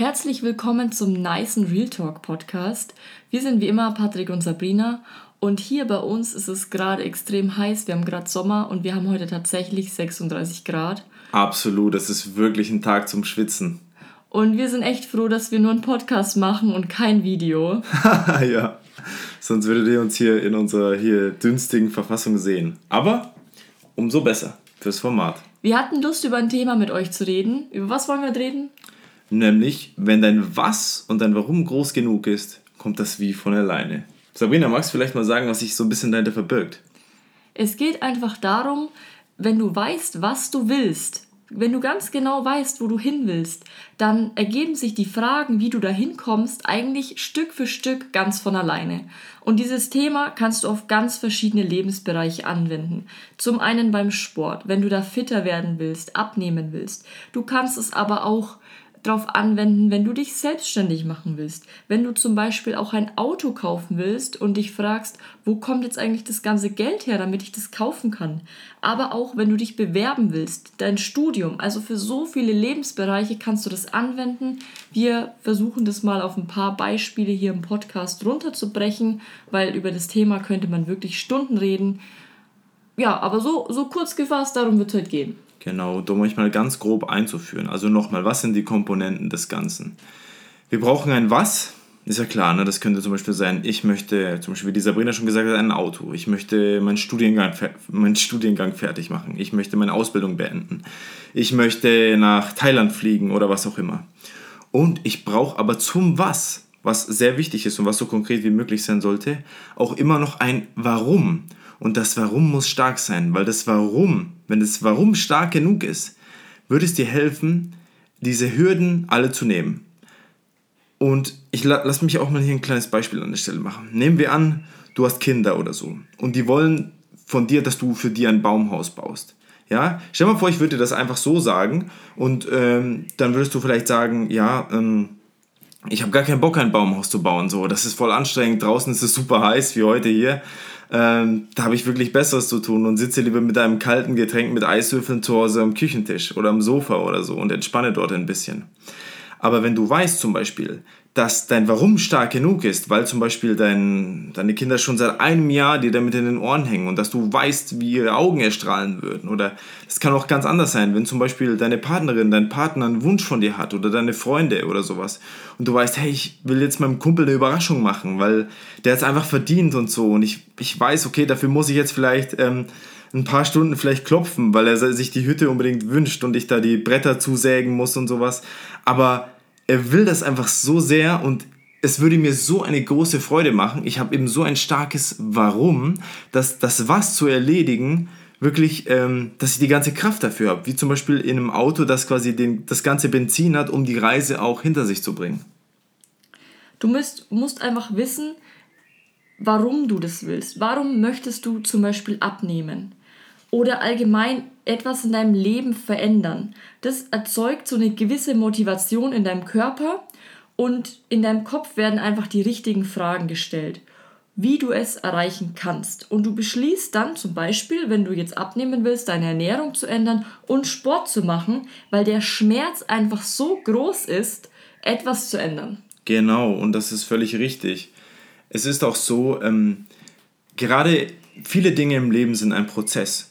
Herzlich willkommen zum Nicen Real Talk Podcast. Wir sind wie immer Patrick und Sabrina und hier bei uns ist es gerade extrem heiß. Wir haben gerade Sommer und wir haben heute tatsächlich 36 Grad. Absolut, es ist wirklich ein Tag zum Schwitzen. Und wir sind echt froh, dass wir nur einen Podcast machen und kein Video. ja, sonst würdet ihr uns hier in unserer hier dünstigen Verfassung sehen. Aber umso besser fürs Format. Wir hatten Lust, über ein Thema mit euch zu reden. Über was wollen wir reden? Nämlich, wenn dein Was und dein Warum groß genug ist, kommt das Wie von alleine. Sabrina, magst du vielleicht mal sagen, was sich so ein bisschen dahinter verbirgt? Es geht einfach darum, wenn du weißt, was du willst, wenn du ganz genau weißt, wo du hin willst, dann ergeben sich die Fragen, wie du dahin kommst, eigentlich Stück für Stück ganz von alleine. Und dieses Thema kannst du auf ganz verschiedene Lebensbereiche anwenden. Zum einen beim Sport, wenn du da fitter werden willst, abnehmen willst. Du kannst es aber auch drauf anwenden, wenn du dich selbstständig machen willst. Wenn du zum Beispiel auch ein Auto kaufen willst und dich fragst, wo kommt jetzt eigentlich das ganze Geld her, damit ich das kaufen kann. Aber auch wenn du dich bewerben willst, dein Studium, also für so viele Lebensbereiche kannst du das anwenden. Wir versuchen das mal auf ein paar Beispiele hier im Podcast runterzubrechen, weil über das Thema könnte man wirklich Stunden reden. Ja, aber so, so kurz gefasst, darum wird es heute gehen. Genau, um euch mal ganz grob einzuführen. Also nochmal, was sind die Komponenten des Ganzen? Wir brauchen ein Was, ist ja klar, ne? das könnte zum Beispiel sein, ich möchte, zum Beispiel wie die Sabrina schon gesagt hat, ein Auto. Ich möchte meinen Studiengang, meinen Studiengang fertig machen. Ich möchte meine Ausbildung beenden. Ich möchte nach Thailand fliegen oder was auch immer. Und ich brauche aber zum Was, was sehr wichtig ist und was so konkret wie möglich sein sollte, auch immer noch ein Warum. Und das Warum muss stark sein, weil das Warum, wenn das Warum stark genug ist, würde es dir helfen, diese Hürden alle zu nehmen. Und ich la lass mich auch mal hier ein kleines Beispiel an der Stelle machen. Nehmen wir an, du hast Kinder oder so und die wollen von dir, dass du für die ein Baumhaus baust. Ja, stell mal vor, ich würde dir das einfach so sagen und ähm, dann würdest du vielleicht sagen, ja, ähm, ich habe gar keinen Bock, ein Baumhaus zu bauen. So, das ist voll anstrengend. Draußen ist es super heiß wie heute hier. Ähm, da habe ich wirklich Besseres zu tun und sitze lieber mit einem kalten Getränk mit Eiswürfeln zu Hause am Küchentisch oder am Sofa oder so und entspanne dort ein bisschen. Aber wenn du weißt zum Beispiel, dass dein Warum stark genug ist, weil zum Beispiel dein, deine Kinder schon seit einem Jahr dir damit in den Ohren hängen und dass du weißt, wie ihre Augen erstrahlen würden. Oder es kann auch ganz anders sein, wenn zum Beispiel deine Partnerin, dein Partner einen Wunsch von dir hat oder deine Freunde oder sowas. Und du weißt, hey, ich will jetzt meinem Kumpel eine Überraschung machen, weil der es einfach verdient und so. Und ich, ich weiß, okay, dafür muss ich jetzt vielleicht ähm, ein paar Stunden vielleicht klopfen, weil er sich die Hütte unbedingt wünscht und ich da die Bretter zusägen muss und sowas. Aber er will das einfach so sehr und es würde mir so eine große Freude machen. Ich habe eben so ein starkes Warum, dass das was zu erledigen wirklich, ähm, dass ich die ganze Kraft dafür habe. Wie zum Beispiel in einem Auto, das quasi den, das ganze Benzin hat, um die Reise auch hinter sich zu bringen. Du musst, musst einfach wissen, warum du das willst. Warum möchtest du zum Beispiel abnehmen? Oder allgemein etwas in deinem Leben verändern. Das erzeugt so eine gewisse Motivation in deinem Körper und in deinem Kopf werden einfach die richtigen Fragen gestellt, wie du es erreichen kannst. Und du beschließt dann zum Beispiel, wenn du jetzt abnehmen willst, deine Ernährung zu ändern und Sport zu machen, weil der Schmerz einfach so groß ist, etwas zu ändern. Genau, und das ist völlig richtig. Es ist auch so, ähm, gerade viele Dinge im Leben sind ein Prozess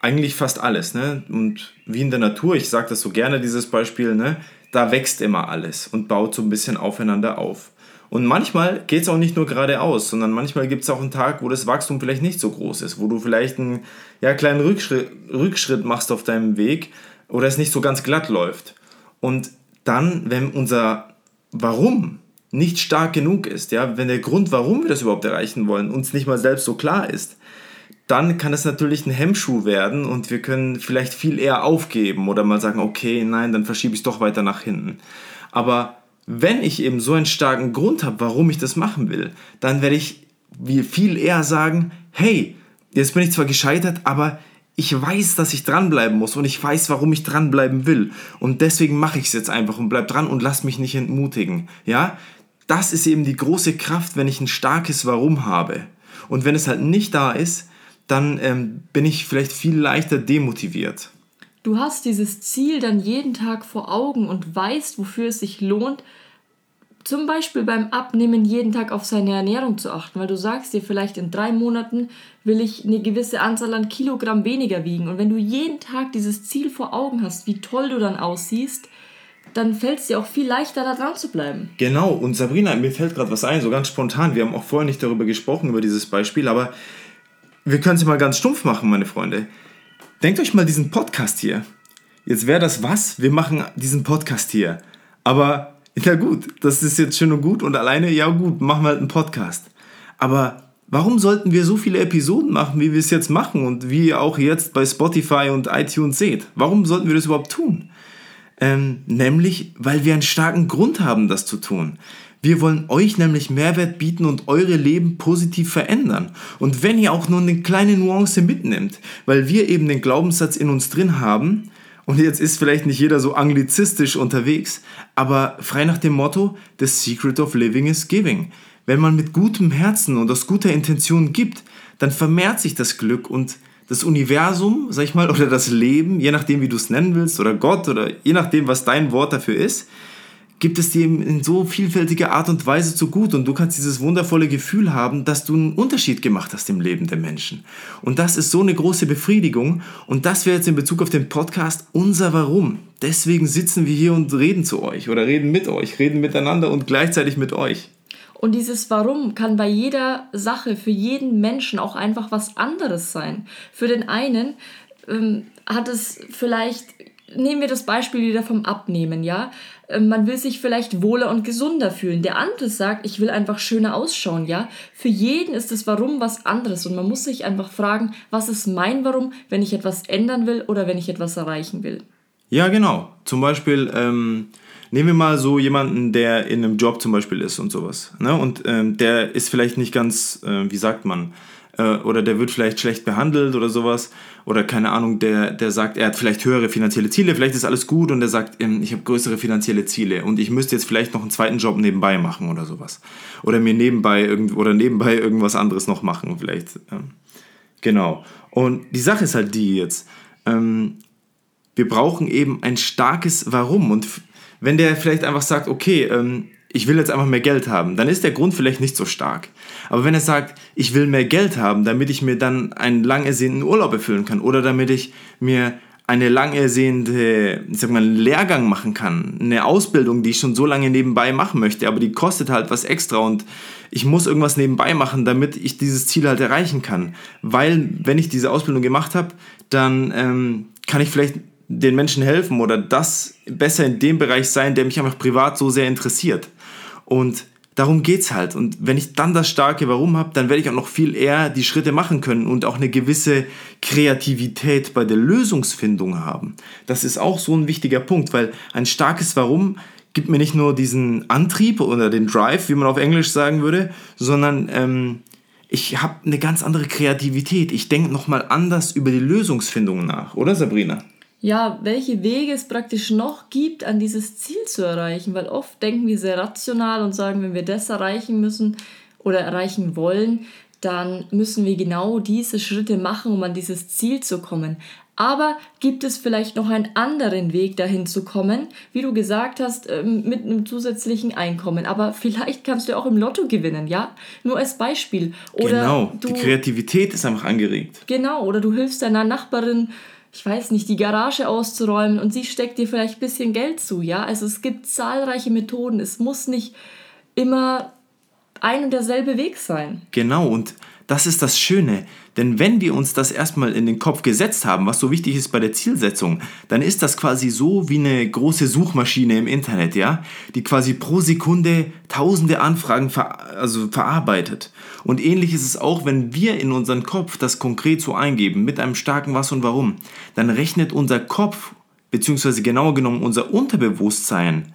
eigentlich fast alles. Ne? Und wie in der Natur, ich sage das so gerne, dieses Beispiel, ne? da wächst immer alles und baut so ein bisschen aufeinander auf. Und manchmal geht es auch nicht nur geradeaus, sondern manchmal gibt es auch einen Tag, wo das Wachstum vielleicht nicht so groß ist, wo du vielleicht einen ja, kleinen Rückschritt, Rückschritt machst auf deinem Weg oder es nicht so ganz glatt läuft. Und dann, wenn unser Warum nicht stark genug ist, ja, wenn der Grund, warum wir das überhaupt erreichen wollen, uns nicht mal selbst so klar ist, dann kann es natürlich ein Hemmschuh werden und wir können vielleicht viel eher aufgeben oder mal sagen, okay, nein, dann verschiebe ich es doch weiter nach hinten. Aber wenn ich eben so einen starken Grund habe, warum ich das machen will, dann werde ich viel eher sagen, hey, jetzt bin ich zwar gescheitert, aber ich weiß, dass ich dranbleiben muss und ich weiß, warum ich dranbleiben will. Und deswegen mache ich es jetzt einfach und bleib dran und lass mich nicht entmutigen. Ja, das ist eben die große Kraft, wenn ich ein starkes Warum habe. Und wenn es halt nicht da ist, dann ähm, bin ich vielleicht viel leichter demotiviert. du hast dieses Ziel dann jeden Tag vor Augen und weißt, wofür es sich lohnt, zum Beispiel beim Abnehmen jeden Tag auf seine Ernährung zu achten, weil du sagst dir vielleicht in drei Monaten will ich eine gewisse Anzahl an Kilogramm weniger wiegen. Und wenn du jeden Tag dieses Ziel vor Augen hast, wie toll du dann aussiehst, dann fällt es dir auch viel leichter, da dran zu bleiben. Genau, und Sabrina, mir fällt gerade was ein, so ganz spontan. Wir haben auch vorher nicht darüber gesprochen, über dieses Beispiel, aber wir können es mal ganz stumpf machen, meine Freunde. Denkt euch mal diesen Podcast hier. Jetzt wäre das was? Wir machen diesen Podcast hier. Aber ja gut, das ist jetzt schön und gut und alleine, ja gut, machen wir halt einen Podcast. Aber warum sollten wir so viele Episoden machen, wie wir es jetzt machen und wie ihr auch jetzt bei Spotify und iTunes seht? Warum sollten wir das überhaupt tun? Ähm, nämlich, weil wir einen starken Grund haben, das zu tun. Wir wollen euch nämlich Mehrwert bieten und eure Leben positiv verändern. Und wenn ihr auch nur eine kleine Nuance mitnimmt, weil wir eben den Glaubenssatz in uns drin haben, und jetzt ist vielleicht nicht jeder so anglizistisch unterwegs, aber frei nach dem Motto, The Secret of Living is Giving. Wenn man mit gutem Herzen und aus guter Intention gibt, dann vermehrt sich das Glück und das Universum, sag ich mal, oder das Leben, je nachdem, wie du es nennen willst, oder Gott, oder je nachdem, was dein Wort dafür ist, gibt es dir in so vielfältiger Art und Weise zu gut und du kannst dieses wundervolle Gefühl haben, dass du einen Unterschied gemacht hast im Leben der Menschen. Und das ist so eine große Befriedigung und das wäre jetzt in Bezug auf den Podcast unser Warum. Deswegen sitzen wir hier und reden zu euch oder reden mit euch, reden miteinander und gleichzeitig mit euch. Und dieses Warum kann bei jeder Sache, für jeden Menschen auch einfach was anderes sein. Für den einen ähm, hat es vielleicht nehmen wir das Beispiel wieder vom Abnehmen, ja. Ähm, man will sich vielleicht wohler und gesunder fühlen. Der andere sagt, ich will einfach schöner ausschauen, ja. Für jeden ist das Warum was anderes und man muss sich einfach fragen, was ist mein Warum, wenn ich etwas ändern will oder wenn ich etwas erreichen will. Ja, genau. Zum Beispiel, ähm, nehmen wir mal so jemanden, der in einem Job zum Beispiel ist und sowas. Ne? Und ähm, der ist vielleicht nicht ganz, äh, wie sagt man, äh, oder der wird vielleicht schlecht behandelt oder sowas oder keine Ahnung, der, der sagt, er hat vielleicht höhere finanzielle Ziele, vielleicht ist alles gut und er sagt, ähm, ich habe größere finanzielle Ziele und ich müsste jetzt vielleicht noch einen zweiten Job nebenbei machen oder sowas. Oder mir nebenbei irgend, oder nebenbei irgendwas anderes noch machen, vielleicht. Ähm, genau. Und die Sache ist halt die jetzt, ähm, wir brauchen eben ein starkes Warum. Und wenn der vielleicht einfach sagt, okay, ich will jetzt einfach mehr Geld haben, dann ist der Grund vielleicht nicht so stark. Aber wenn er sagt, ich will mehr Geld haben, damit ich mir dann einen lang ersehnten Urlaub erfüllen kann oder damit ich mir eine lang ersehnte, ich sag mal, Lehrgang machen kann, eine Ausbildung, die ich schon so lange nebenbei machen möchte, aber die kostet halt was extra und ich muss irgendwas nebenbei machen, damit ich dieses Ziel halt erreichen kann. Weil, wenn ich diese Ausbildung gemacht habe, dann ähm, kann ich vielleicht den Menschen helfen oder das besser in dem Bereich sein, der mich einfach privat so sehr interessiert. Und darum geht's halt. Und wenn ich dann das starke Warum habe, dann werde ich auch noch viel eher die Schritte machen können und auch eine gewisse Kreativität bei der Lösungsfindung haben. Das ist auch so ein wichtiger Punkt, weil ein starkes Warum gibt mir nicht nur diesen Antrieb oder den Drive, wie man auf Englisch sagen würde, sondern ähm, ich habe eine ganz andere Kreativität. Ich denke nochmal anders über die Lösungsfindung nach, oder Sabrina? Ja, welche Wege es praktisch noch gibt, an dieses Ziel zu erreichen. Weil oft denken wir sehr rational und sagen, wenn wir das erreichen müssen oder erreichen wollen, dann müssen wir genau diese Schritte machen, um an dieses Ziel zu kommen. Aber gibt es vielleicht noch einen anderen Weg dahin zu kommen, wie du gesagt hast, ähm, mit einem zusätzlichen Einkommen. Aber vielleicht kannst du auch im Lotto gewinnen, ja? Nur als Beispiel. Oder genau, du, die Kreativität ist einfach angeregt. Genau, oder du hilfst deiner Nachbarin ich weiß nicht, die Garage auszuräumen und sie steckt dir vielleicht ein bisschen Geld zu, ja? Also es gibt zahlreiche Methoden. Es muss nicht immer ein und derselbe Weg sein. Genau, und das ist das Schöne. Denn wenn wir uns das erstmal in den Kopf gesetzt haben, was so wichtig ist bei der Zielsetzung, dann ist das quasi so wie eine große Suchmaschine im Internet, ja, die quasi pro Sekunde tausende Anfragen ver also verarbeitet. Und ähnlich ist es auch, wenn wir in unseren Kopf das konkret so eingeben, mit einem starken Was und Warum, dann rechnet unser Kopf, beziehungsweise genauer genommen unser Unterbewusstsein,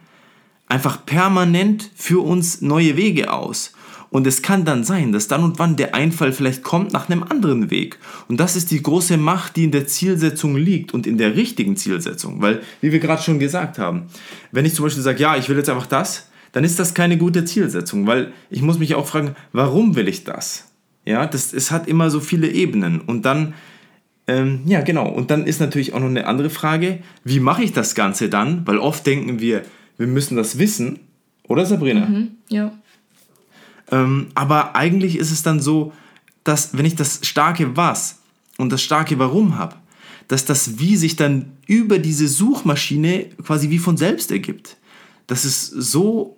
einfach permanent für uns neue Wege aus. Und es kann dann sein, dass dann und wann der Einfall vielleicht kommt nach einem anderen Weg. Und das ist die große Macht, die in der Zielsetzung liegt und in der richtigen Zielsetzung. Weil, wie wir gerade schon gesagt haben, wenn ich zum Beispiel sage, ja, ich will jetzt einfach das, dann ist das keine gute Zielsetzung, weil ich muss mich auch fragen, warum will ich das? Ja, das, es hat immer so viele Ebenen. Und dann Ähm, ja, genau. Und dann ist natürlich auch noch eine andere Frage, wie mache ich das Ganze dann? Weil oft denken wir, wir müssen das wissen, oder Sabrina? Mhm, ja. Ähm, aber eigentlich ist es dann so, dass wenn ich das starke Was und das starke Warum habe, dass das Wie sich dann über diese Suchmaschine quasi wie von selbst ergibt. Das ist so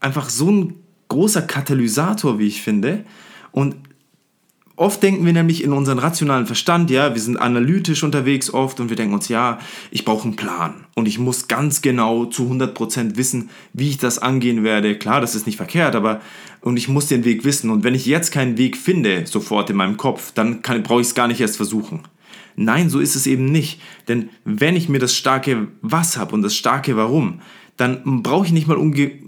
einfach so ein großer Katalysator, wie ich finde. Und Oft denken wir nämlich in unseren rationalen Verstand, ja, wir sind analytisch unterwegs oft und wir denken uns, ja, ich brauche einen Plan und ich muss ganz genau zu 100% wissen, wie ich das angehen werde. Klar, das ist nicht verkehrt, aber und ich muss den Weg wissen und wenn ich jetzt keinen Weg finde, sofort in meinem Kopf, dann brauche ich es gar nicht erst versuchen. Nein, so ist es eben nicht, denn wenn ich mir das starke Was habe und das starke Warum, dann brauche ich nicht mal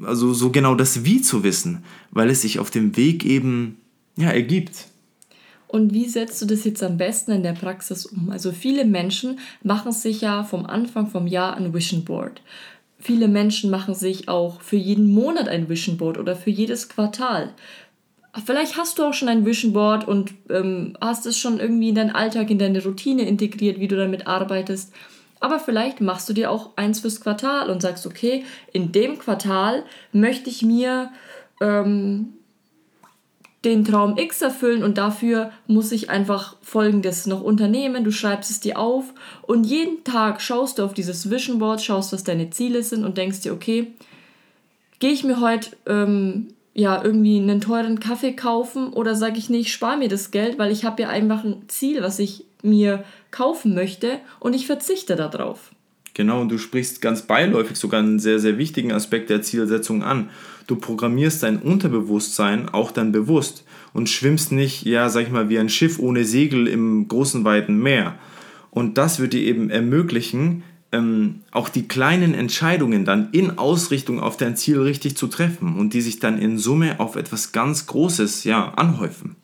also so genau das Wie zu wissen, weil es sich auf dem Weg eben ja, ergibt. Und wie setzt du das jetzt am besten in der Praxis um? Also viele Menschen machen sich ja vom Anfang vom Jahr ein Vision Board. Viele Menschen machen sich auch für jeden Monat ein Vision Board oder für jedes Quartal. Vielleicht hast du auch schon ein Vision Board und ähm, hast es schon irgendwie in deinen Alltag, in deine Routine integriert, wie du damit arbeitest. Aber vielleicht machst du dir auch eins fürs Quartal und sagst, okay, in dem Quartal möchte ich mir ähm, den Traum X erfüllen und dafür muss ich einfach Folgendes noch unternehmen. Du schreibst es dir auf und jeden Tag schaust du auf dieses Vision Board, schaust, was deine Ziele sind und denkst dir, okay, gehe ich mir heute ähm, ja irgendwie einen teuren Kaffee kaufen oder sage ich nicht, spare mir das Geld, weil ich habe ja einfach ein Ziel, was ich mir kaufen möchte und ich verzichte darauf. Genau, und du sprichst ganz beiläufig sogar einen sehr, sehr wichtigen Aspekt der Zielsetzung an. Du programmierst dein Unterbewusstsein auch dann bewusst und schwimmst nicht, ja, sag ich mal, wie ein Schiff ohne Segel im großen, weiten Meer. Und das wird dir eben ermöglichen, ähm, auch die kleinen Entscheidungen dann in Ausrichtung auf dein Ziel richtig zu treffen und die sich dann in Summe auf etwas ganz Großes ja, anhäufen.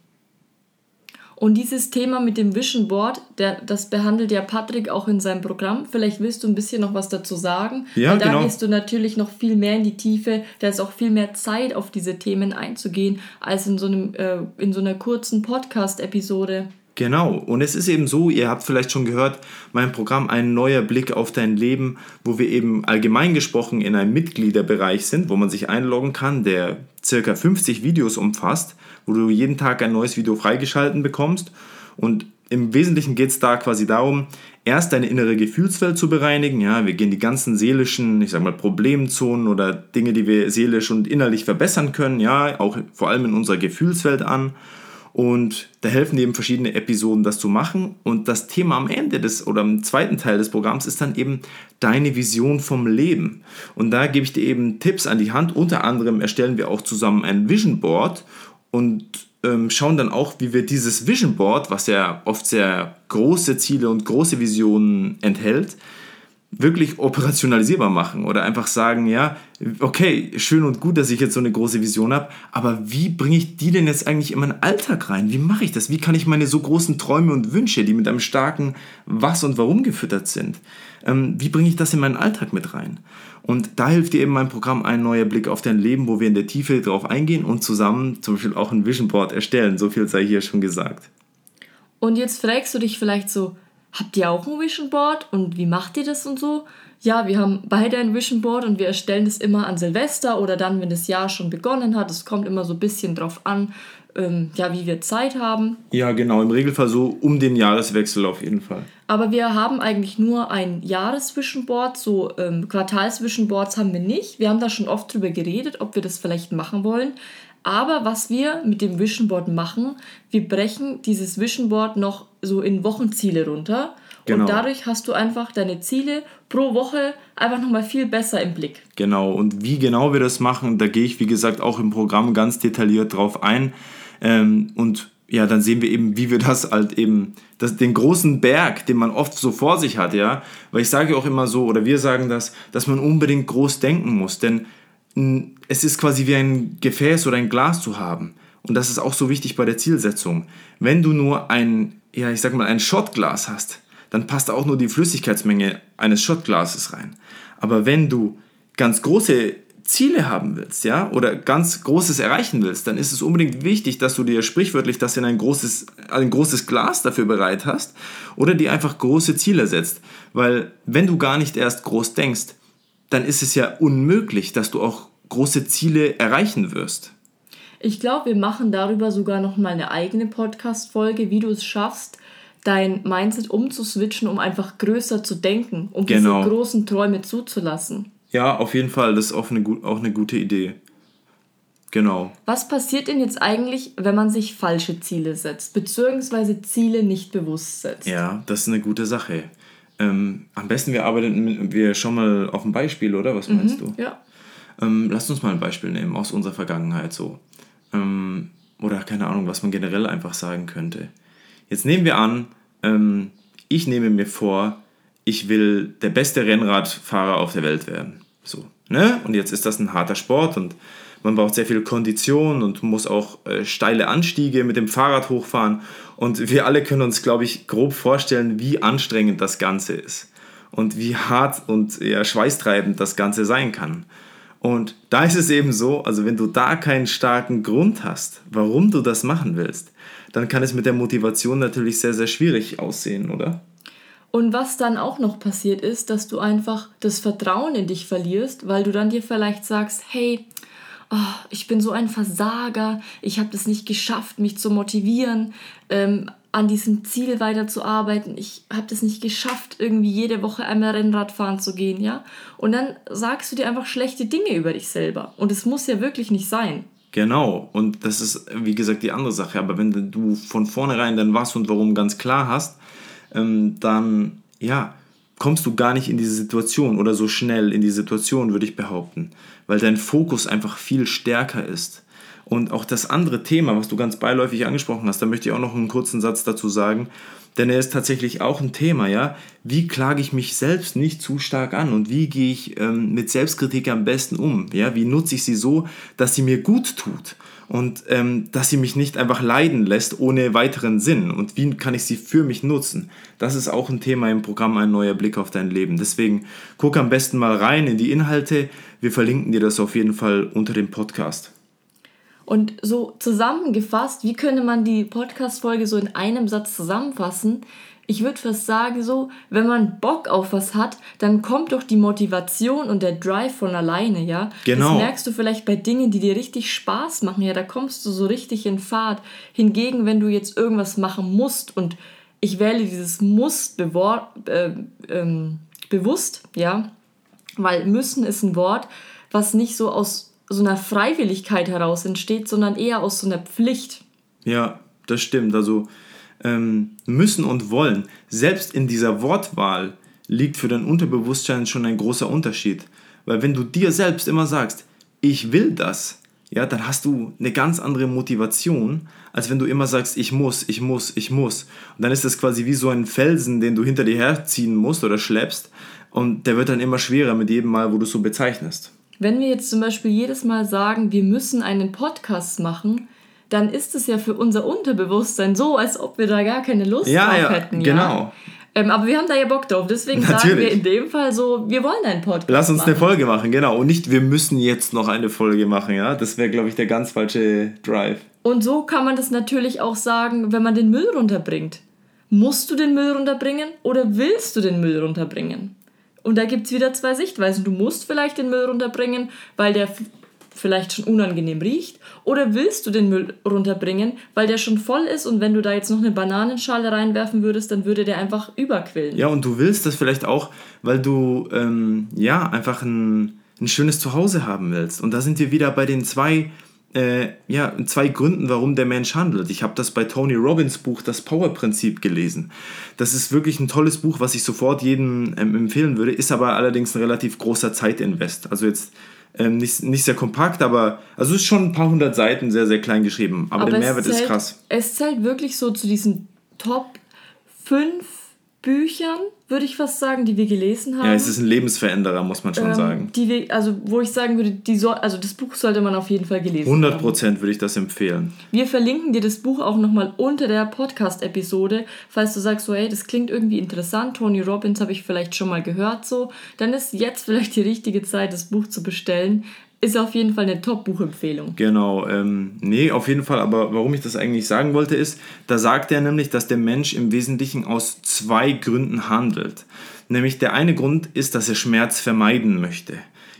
Und dieses Thema mit dem Vision Board, der, das behandelt ja Patrick auch in seinem Programm. Vielleicht willst du ein bisschen noch was dazu sagen. Ja, weil da genau. gehst du natürlich noch viel mehr in die Tiefe. Da ist auch viel mehr Zeit, auf diese Themen einzugehen, als in so, einem, äh, in so einer kurzen Podcast-Episode. Genau, und es ist eben so, ihr habt vielleicht schon gehört, mein Programm Ein neuer Blick auf dein Leben, wo wir eben allgemein gesprochen in einem Mitgliederbereich sind, wo man sich einloggen kann, der circa 50 Videos umfasst, wo du jeden Tag ein neues Video freigeschalten bekommst. Und im Wesentlichen geht es da quasi darum, erst deine innere Gefühlswelt zu bereinigen. Ja, wir gehen die ganzen seelischen, ich sag mal, Problemzonen oder Dinge, die wir seelisch und innerlich verbessern können, ja, auch vor allem in unserer Gefühlswelt an. Und da helfen eben verschiedene Episoden, das zu machen. Und das Thema am Ende des oder im zweiten Teil des Programms ist dann eben deine Vision vom Leben. Und da gebe ich dir eben Tipps an die Hand. Unter anderem erstellen wir auch zusammen ein Vision Board und ähm, schauen dann auch, wie wir dieses Vision Board, was ja oft sehr große Ziele und große Visionen enthält, wirklich operationalisierbar machen oder einfach sagen, ja, okay, schön und gut, dass ich jetzt so eine große Vision habe, aber wie bringe ich die denn jetzt eigentlich in meinen Alltag rein? Wie mache ich das? Wie kann ich meine so großen Träume und Wünsche, die mit einem starken Was und Warum gefüttert sind, ähm, wie bringe ich das in meinen Alltag mit rein? Und da hilft dir eben mein Programm ein neuer Blick auf dein Leben, wo wir in der Tiefe drauf eingehen und zusammen zum Beispiel auch ein Vision Board erstellen. So viel sei hier schon gesagt. Und jetzt fragst du dich vielleicht so, habt ihr auch ein Vision Board und wie macht ihr das und so? Ja, wir haben beide ein Vision Board und wir erstellen das immer an Silvester oder dann, wenn das Jahr schon begonnen hat. Es kommt immer so ein bisschen drauf an, ähm, ja, wie wir Zeit haben. Ja, genau, im Regelfall so um den Jahreswechsel auf jeden Fall. Aber wir haben eigentlich nur ein Jahresvision-Board, so ähm, Quartals-Vision-Boards haben wir nicht. Wir haben da schon oft drüber geredet, ob wir das vielleicht machen wollen. Aber was wir mit dem Vision Board machen, wir brechen dieses Vision Board noch so in Wochenziele runter. Genau. Und dadurch hast du einfach deine Ziele pro Woche einfach nochmal viel besser im Blick. Genau, und wie genau wir das machen, da gehe ich, wie gesagt, auch im Programm ganz detailliert drauf ein. Ähm, und ja, dann sehen wir eben, wie wir das halt eben, das, den großen Berg, den man oft so vor sich hat, ja. Weil ich sage auch immer so, oder wir sagen das, dass man unbedingt groß denken muss. Denn es ist quasi wie ein Gefäß oder ein Glas zu haben. Und das ist auch so wichtig bei der Zielsetzung. Wenn du nur ein, ja, ich sag mal, ein Shotglas hast, dann passt auch nur die Flüssigkeitsmenge eines Shotglases rein. Aber wenn du ganz große Ziele haben willst, ja, oder ganz Großes erreichen willst, dann ist es unbedingt wichtig, dass du dir sprichwörtlich das in ein großes, ein großes Glas dafür bereit hast oder dir einfach große Ziele setzt. Weil wenn du gar nicht erst groß denkst, dann ist es ja unmöglich, dass du auch große Ziele erreichen wirst. Ich glaube, wir machen darüber sogar noch mal eine eigene Podcast-Folge, wie du es schaffst, dein Mindset umzuswitchen, um einfach größer zu denken, um genau. diese großen Träume zuzulassen. Ja, auf jeden Fall. Das ist auch eine, auch eine gute Idee. Genau. Was passiert denn jetzt eigentlich, wenn man sich falsche Ziele setzt, beziehungsweise Ziele nicht bewusst setzt? Ja, das ist eine gute Sache. Ähm, am besten wir arbeiten wir schon mal auf ein Beispiel, oder? Was meinst mhm, du? Ja. Ähm, lasst uns mal ein Beispiel nehmen aus unserer Vergangenheit so. Ähm, oder keine Ahnung, was man generell einfach sagen könnte. Jetzt nehmen wir an, ähm, ich nehme mir vor, ich will der beste Rennradfahrer auf der Welt werden. So, ne? Und jetzt ist das ein harter Sport und man braucht sehr viel Kondition und muss auch äh, steile Anstiege mit dem Fahrrad hochfahren. Und wir alle können uns, glaube ich, grob vorstellen, wie anstrengend das Ganze ist. Und wie hart und ja, schweißtreibend das Ganze sein kann. Und da ist es eben so, also wenn du da keinen starken Grund hast, warum du das machen willst, dann kann es mit der Motivation natürlich sehr, sehr schwierig aussehen, oder? Und was dann auch noch passiert ist, dass du einfach das Vertrauen in dich verlierst, weil du dann dir vielleicht sagst, hey, oh, ich bin so ein Versager, ich habe das nicht geschafft, mich zu motivieren, ähm, an diesem Ziel weiterzuarbeiten, ich habe das nicht geschafft, irgendwie jede Woche einmal Rennrad fahren zu gehen, ja? Und dann sagst du dir einfach schlechte Dinge über dich selber. Und es muss ja wirklich nicht sein. Genau, und das ist, wie gesagt, die andere Sache. Aber wenn du von vornherein dann was und warum ganz klar hast, ähm, dann, ja, kommst du gar nicht in diese Situation oder so schnell in die Situation, würde ich behaupten, weil dein Fokus einfach viel stärker ist. Und auch das andere Thema, was du ganz beiläufig angesprochen hast, da möchte ich auch noch einen kurzen Satz dazu sagen, denn er ist tatsächlich auch ein Thema, ja. Wie klage ich mich selbst nicht zu stark an und wie gehe ich ähm, mit Selbstkritik am besten um? Ja, wie nutze ich sie so, dass sie mir gut tut und ähm, dass sie mich nicht einfach leiden lässt ohne weiteren Sinn und wie kann ich sie für mich nutzen? Das ist auch ein Thema im Programm Ein neuer Blick auf dein Leben. Deswegen guck am besten mal rein in die Inhalte. Wir verlinken dir das auf jeden Fall unter dem Podcast. Und so zusammengefasst, wie könnte man die Podcast-Folge so in einem Satz zusammenfassen? Ich würde fast sagen, so, wenn man Bock auf was hat, dann kommt doch die Motivation und der Drive von alleine, ja? Genau. Das merkst du vielleicht bei Dingen, die dir richtig Spaß machen, ja, da kommst du so richtig in Fahrt. Hingegen, wenn du jetzt irgendwas machen musst und ich wähle dieses Muss äh, ähm, bewusst, ja, weil müssen ist ein Wort, was nicht so aus so einer Freiwilligkeit heraus entsteht, sondern eher aus so einer Pflicht. Ja, das stimmt. Also ähm, müssen und wollen, selbst in dieser Wortwahl liegt für dein Unterbewusstsein schon ein großer Unterschied. Weil wenn du dir selbst immer sagst, ich will das, ja, dann hast du eine ganz andere Motivation, als wenn du immer sagst, ich muss, ich muss, ich muss. Und dann ist das quasi wie so ein Felsen, den du hinter dir herziehen musst oder schleppst. Und der wird dann immer schwerer mit jedem Mal, wo du es so bezeichnest. Wenn wir jetzt zum Beispiel jedes Mal sagen, wir müssen einen Podcast machen, dann ist es ja für unser Unterbewusstsein so, als ob wir da gar keine Lust ja, drauf ja, hätten. Ja, genau. Ähm, aber wir haben da ja Bock drauf. Deswegen Natürlich. sagen wir in dem Fall so, wir wollen einen Podcast Lass uns machen. eine Folge machen, genau. Und nicht, wir müssen jetzt noch eine Folge machen, ja. Das wäre, glaube ich, der ganz falsche Drive. Und so kann man das natürlich auch sagen, wenn man den Müll runterbringt. Musst du den Müll runterbringen oder willst du den Müll runterbringen? Und da gibt es wieder zwei Sichtweisen. Du musst vielleicht den Müll runterbringen, weil der vielleicht schon unangenehm riecht. Oder willst du den Müll runterbringen, weil der schon voll ist und wenn du da jetzt noch eine Bananenschale reinwerfen würdest, dann würde der einfach überquillen. Ja, und du willst das vielleicht auch, weil du ähm, ja einfach ein, ein schönes Zuhause haben willst. Und da sind wir wieder bei den zwei äh, ja, zwei Gründen, warum der Mensch handelt. Ich habe das bei Tony Robbins Buch Das Power-Prinzip gelesen. Das ist wirklich ein tolles Buch, was ich sofort jedem ähm, empfehlen würde, ist aber allerdings ein relativ großer Zeitinvest. Also jetzt ähm, nicht, nicht sehr kompakt, aber also ist schon ein paar hundert Seiten sehr, sehr klein geschrieben. Aber, aber der Mehrwert zählt, ist krass. Es zählt wirklich so zu diesen Top 5 Büchern, würde ich fast sagen, die wir gelesen haben. Ja, es ist ein Lebensveränderer, muss man schon ähm, sagen. Die wir, also wo ich sagen würde, die so, also das Buch sollte man auf jeden Fall gelesen 100 haben. 100% würde ich das empfehlen. Wir verlinken dir das Buch auch nochmal unter der Podcast-Episode, falls du sagst, so hey, das klingt irgendwie interessant, Tony Robbins habe ich vielleicht schon mal gehört, so, dann ist jetzt vielleicht die richtige Zeit, das Buch zu bestellen. Ist auf jeden Fall eine Top-Buchempfehlung. Genau, ähm, nee, auf jeden Fall, aber warum ich das eigentlich sagen wollte, ist, da sagt er nämlich, dass der Mensch im Wesentlichen aus zwei Gründen handelt. Nämlich der eine Grund ist, dass er Schmerz vermeiden möchte.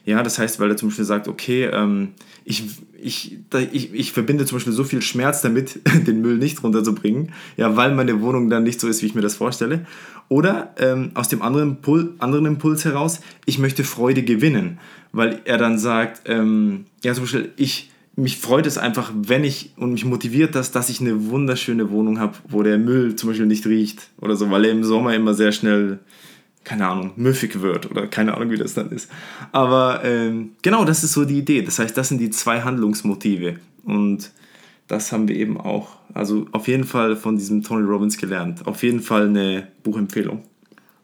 Ja, das heißt, weil er zum Beispiel sagt, okay, ähm, ich, ich, ich, ich verbinde zum Beispiel so viel Schmerz damit, den Müll nicht runterzubringen, ja, weil meine Wohnung dann nicht so ist, wie ich mir das vorstelle. Oder ähm, aus dem anderen, Impul anderen Impuls heraus, ich möchte Freude gewinnen, weil er dann sagt, ähm, ja, zum Beispiel, ich, mich freut es einfach, wenn ich und mich motiviert das, dass ich eine wunderschöne Wohnung habe, wo der Müll zum Beispiel nicht riecht oder so, weil er im Sommer immer sehr schnell keine Ahnung, müffig wird oder keine Ahnung, wie das dann ist. Aber ähm, genau, das ist so die Idee. Das heißt, das sind die zwei Handlungsmotive. Und das haben wir eben auch, also auf jeden Fall von diesem Tony Robbins gelernt. Auf jeden Fall eine Buchempfehlung.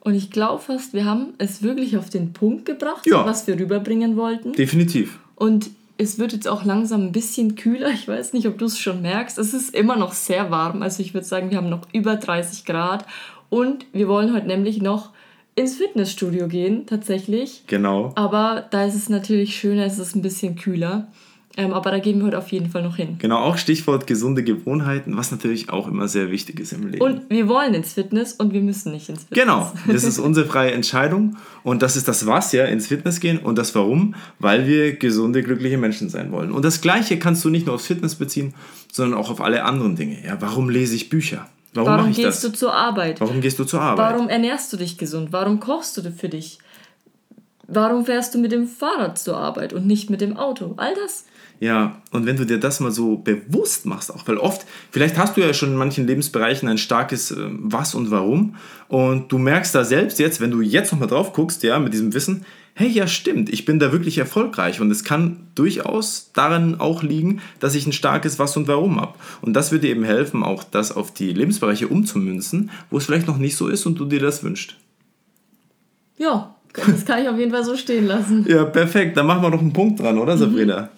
Und ich glaube fast, wir haben es wirklich auf den Punkt gebracht, Ja. was wir rüberbringen wollten. Definitiv. Und es wird jetzt auch langsam ein bisschen kühler. Ich weiß nicht, ob du es schon merkst. Es ist immer noch sehr warm. Also ich würde sagen, wir haben noch über 30 Grad. Und wir wollen heute nämlich noch ins Fitnessstudio gehen, tatsächlich. Genau. Aber da ist es natürlich schöner, es ist ein bisschen kühler. Ähm, aber da gehen wir heute auf jeden Fall noch hin. Genau, auch Stichwort gesunde Gewohnheiten, was natürlich auch immer sehr wichtig ist im Leben. Und wir wollen ins Fitness und wir müssen nicht ins Fitness. Genau, das ist unsere freie Entscheidung und das ist das Was, ja, ins Fitness gehen und das Warum, weil wir gesunde, glückliche Menschen sein wollen. Und das Gleiche kannst du nicht nur aufs Fitness beziehen, sondern auch auf alle anderen Dinge. Ja, warum lese ich Bücher? Warum, Warum gehst das? du zur Arbeit? Warum gehst du zur Arbeit? Warum ernährst du dich gesund? Warum kochst du für dich? Warum fährst du mit dem Fahrrad zur Arbeit und nicht mit dem Auto? All das. Ja, und wenn du dir das mal so bewusst machst, auch, weil oft, vielleicht hast du ja schon in manchen Lebensbereichen ein starkes äh, Was und Warum und du merkst da selbst jetzt, wenn du jetzt nochmal drauf guckst, ja, mit diesem Wissen, hey, ja, stimmt, ich bin da wirklich erfolgreich und es kann durchaus daran auch liegen, dass ich ein starkes Was und Warum habe. Und das dir eben helfen, auch das auf die Lebensbereiche umzumünzen, wo es vielleicht noch nicht so ist und du dir das wünschst. Ja, das kann ich auf jeden Fall so stehen lassen. Ja, perfekt, dann machen wir noch einen Punkt dran, oder Sabrina?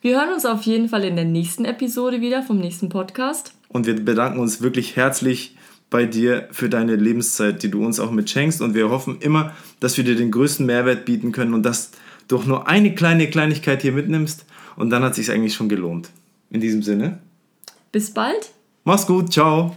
Wir hören uns auf jeden Fall in der nächsten Episode wieder vom nächsten Podcast. Und wir bedanken uns wirklich herzlich bei dir für deine Lebenszeit, die du uns auch mit schenkst. Und wir hoffen immer, dass wir dir den größten Mehrwert bieten können und dass du auch nur eine kleine Kleinigkeit hier mitnimmst. Und dann hat es sich eigentlich schon gelohnt. In diesem Sinne, Bis bald. mach's gut, ciao.